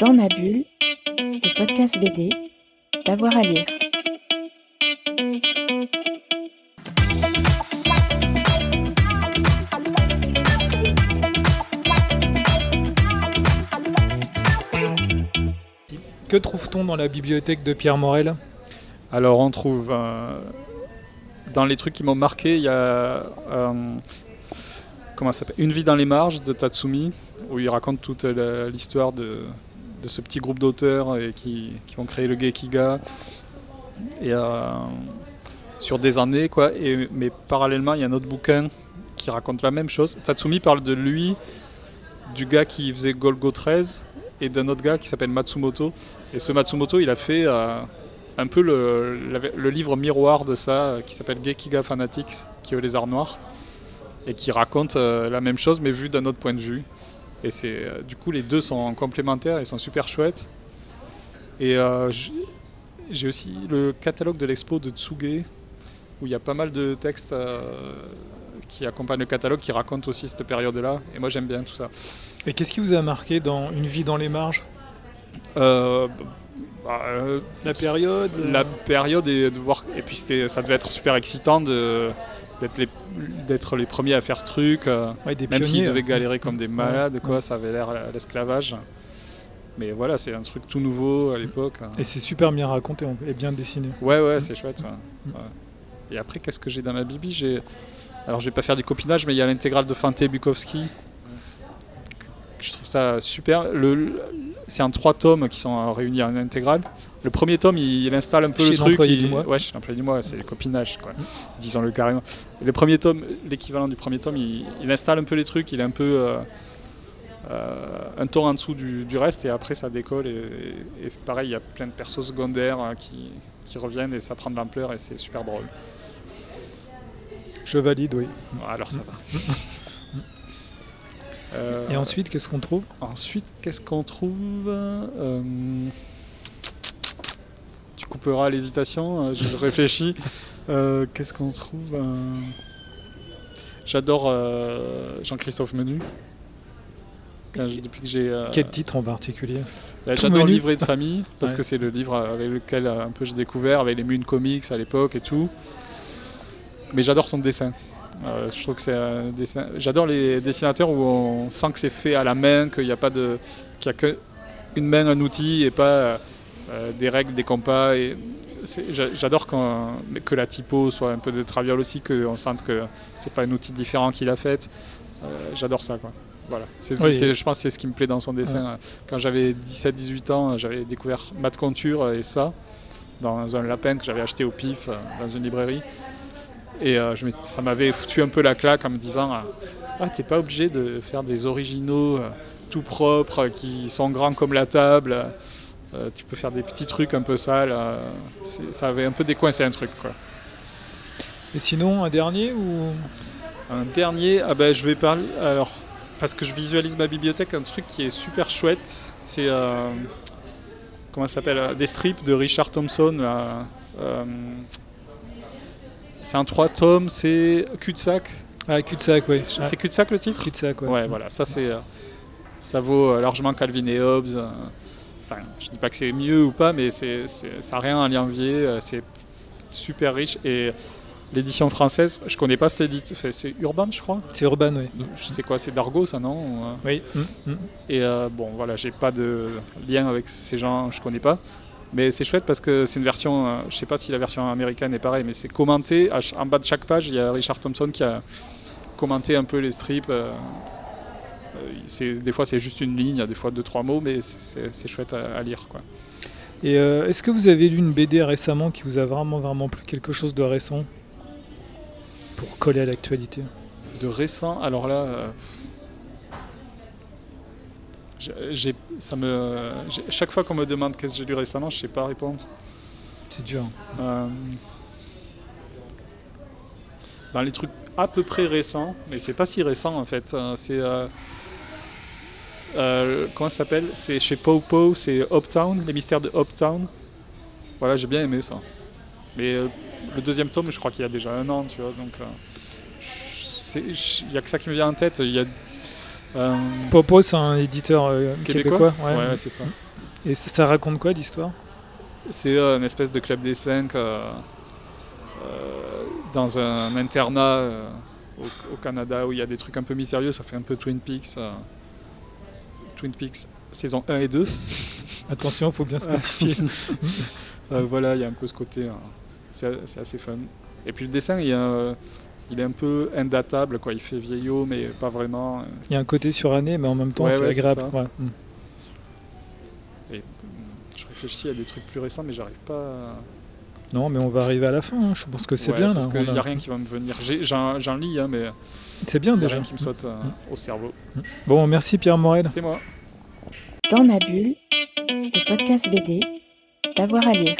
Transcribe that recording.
Dans ma bulle, le podcast BD, d'avoir à lire. Que trouve-t-on dans la bibliothèque de Pierre Morel? Alors on trouve euh, dans les trucs qui m'ont marqué, il y a euh, comment ça s'appelle? Une vie dans les marges de Tatsumi, où il raconte toute l'histoire de, de ce petit groupe d'auteurs qui, qui ont créé le Gekiga. Et euh, sur des années, quoi. Et, mais parallèlement, il y a un autre bouquin qui raconte la même chose. Tatsumi parle de lui, du gars qui faisait Golgo 13 et d'un autre gars qui s'appelle Matsumoto. Et ce Matsumoto, il a fait euh, un peu le, le livre miroir de ça, euh, qui s'appelle Gekiga Fanatics, qui est les arts noirs, et qui raconte la même chose, mais vu d'un autre point de vue. Et c'est, euh, du coup, les deux sont complémentaires et sont super chouettes. Et euh, j'ai aussi le catalogue de l'expo de Tsuge, où il y a pas mal de textes euh, qui accompagnent le catalogue, qui racontent aussi cette période-là. Et moi, j'aime bien tout ça. Et qu'est-ce qui vous a marqué dans Une vie dans les marges? Euh, bah, La période la période et de voir et puis c'était ça devait être super excitant de d'être les, d'être les premiers à faire ce truc euh, Ouais, des même s'ils devaient hein. galérer comme des malades Ouais, quoi ouais. ça avait l'air à l'esclavage mais voilà c'est un truc tout nouveau à l'époque hein. Et c'est super bien raconté en- et bien dessiné. ouais ouais c'est chouette ouais. Ouais. et après qu'est-ce que j'ai dans ma bibi? J'ai alors je vais pas faire du copinage mais il y a l'intégrale de Fante Bukowski je trouve ça super le- c'est en trois tomes qui sont réunis en intégrale le premier tome il, il installe un peu Chez le truc il- du mois. ouais chez l'employé du mois c'est le copinage quoi. Disons-le carrément. Le premier tome l'équivalent du premier tome il, il installe un peu les trucs il est un peu euh, euh, un ton en dessous du, du reste et après ça décolle et, et- et c'est pareil il y a plein de persos secondaires euh, qui, qui reviennent et ça prend de l'ampleur et c'est super drôle. Je valide, oui. alors ça va. Euh, Et ensuite, qu'est-ce qu'on trouve? Ensuite, qu'est-ce qu'on trouve? Euh, Tu couperas l'hésitation, euh, je réfléchis. Euh, qu'est-ce qu'on trouve Euh, J'adore euh, Jean-Christophe Menu. Quand je- depuis que j'ai. Quel titre en particulier? Bah, J'adore livret de famille parce Ouais. que c'est le livre avec lequel un peu j'ai découvert, avec les Moon Comics à l'époque et tout. Mais j'adore son dessin. Euh, je trouve que c'est dessin. J'adore les dessinateurs où on sent que c'est fait à la main, qu'il n'y a pas de, qu'il y a qu'une main, un outil et pas euh, des règles, des compas. Et j'adore que la typo soit un peu de traviole aussi, qu'on sente que c'est pas un outil différent qu'il a fait. Euh, j'adore ça quoi. Voilà. Oui. je pense que c'est ce qui me plaît dans son dessin. Quand j'avais 17-18 ans, j'avais découvert Matt Conture et ça dans un lapin que j'avais acheté au pif euh, dans une librairie. Et euh, je ça m'avait foutu un peu la claque en me disant Ah, t'es pas obligé de faire des originaux tout propres, qui sont grands comme la table. Euh, tu peux faire des petits trucs un peu sales. euh, ça avait un peu décoincé un truc. Quoi. Et sinon, un dernier ou? Un dernier, ah ben, je vais parler. Alors, parce que je visualise ma bibliothèque, un truc qui est super chouette, c'est. euh, comment ça s'appelle Des strips de Richard Thompson. là, euh, c'est un trois tomes, c'est Cul-de-sac. Ah, cul-de-sac, oui. Ah, C'est Cul-de-sac le titre? Cul-de-sac, ouais. Ouais, voilà, ça c'est. ça vaut largement Calvin et Hobbes. Enfin, je dis pas que c'est mieux ou pas, mais c'est, c'est- ça n'a rien à lui envier. euh, C'est super riche. Et l'édition française, je connais pas cette édition. C'est Urban, je crois. C'est urbain, oui. Je sais quoi, c'est Dargo, ça, non euh, Oui. mm, mm. Et euh, bon, voilà, j'ai pas de lien avec ces gens, je connais pas. Mais c'est chouette parce que c'est une version, euh, je sais pas si la version américaine est pareille, mais c'est commenté. En bas de chaque page, il y a Richard Thompson qui a commenté un peu les strips. euh, c'est- des fois, c'est juste une ligne, des fois deux, trois mots, mais c'est chouette à, à lire. Quoi. Et euh, est-ce que vous avez lu une BD récemment qui vous a vraiment, vraiment plu Quelque chose de récent Pour coller à l'actualité? De récent, alors là. euh, ça me, chaque fois qu'on me demande qu'est-ce que j'ai lu récemment, je sais pas répondre. C'est dur. Euh, dans les trucs à peu près récents, mais c'est pas si récent en fait. euh, C'est euh, comment ça s'appelle? C'est chez Popo, c'est Uptown, les mystères de Uptown. Voilà, j'ai bien aimé ça. Mais euh, le deuxième tome, je crois qu'il y a déjà un an, tu vois. Donc, euh, il y a que ça qui me vient en tête. Il y a Popo, c'est un éditeur Québécois? québécois. Ouais, ouais. ouais, c'est ça. Et ça, ça raconte quoi l'histoire? C'est une espèce de club des cinq dans un internat au, au Canada où il y a des trucs un peu mystérieux. Ça fait un peu Twin Peaks. Twin Peaks saison 1 et 2. Attention, faut bien spécifier. Euh, voilà, il y a un peu ce côté. euh, c'est assez fun. Et puis le dessin, il, est, euh, il est un peu indatable. Quoi. Il fait vieillot, mais pas vraiment. Il y a un côté suranné, mais en même temps, Ouais, c'est ouais, agréable. Ouais. Mm. Et, hum, je réfléchis à des trucs plus récents, mais j'arrive pas. à- non, mais on va arriver à la fin. Hein. Je pense que c'est bien. Parce qu'il n'y a, rien qui va me venir. J'ai un, lit, hein, mais. C'est bien déjà. Rien qui me saute euh, mm. au cerveau. Bon, merci Pierre Morel. C'est moi. Dans ma bulle, le podcast BD, d'avoir à lire.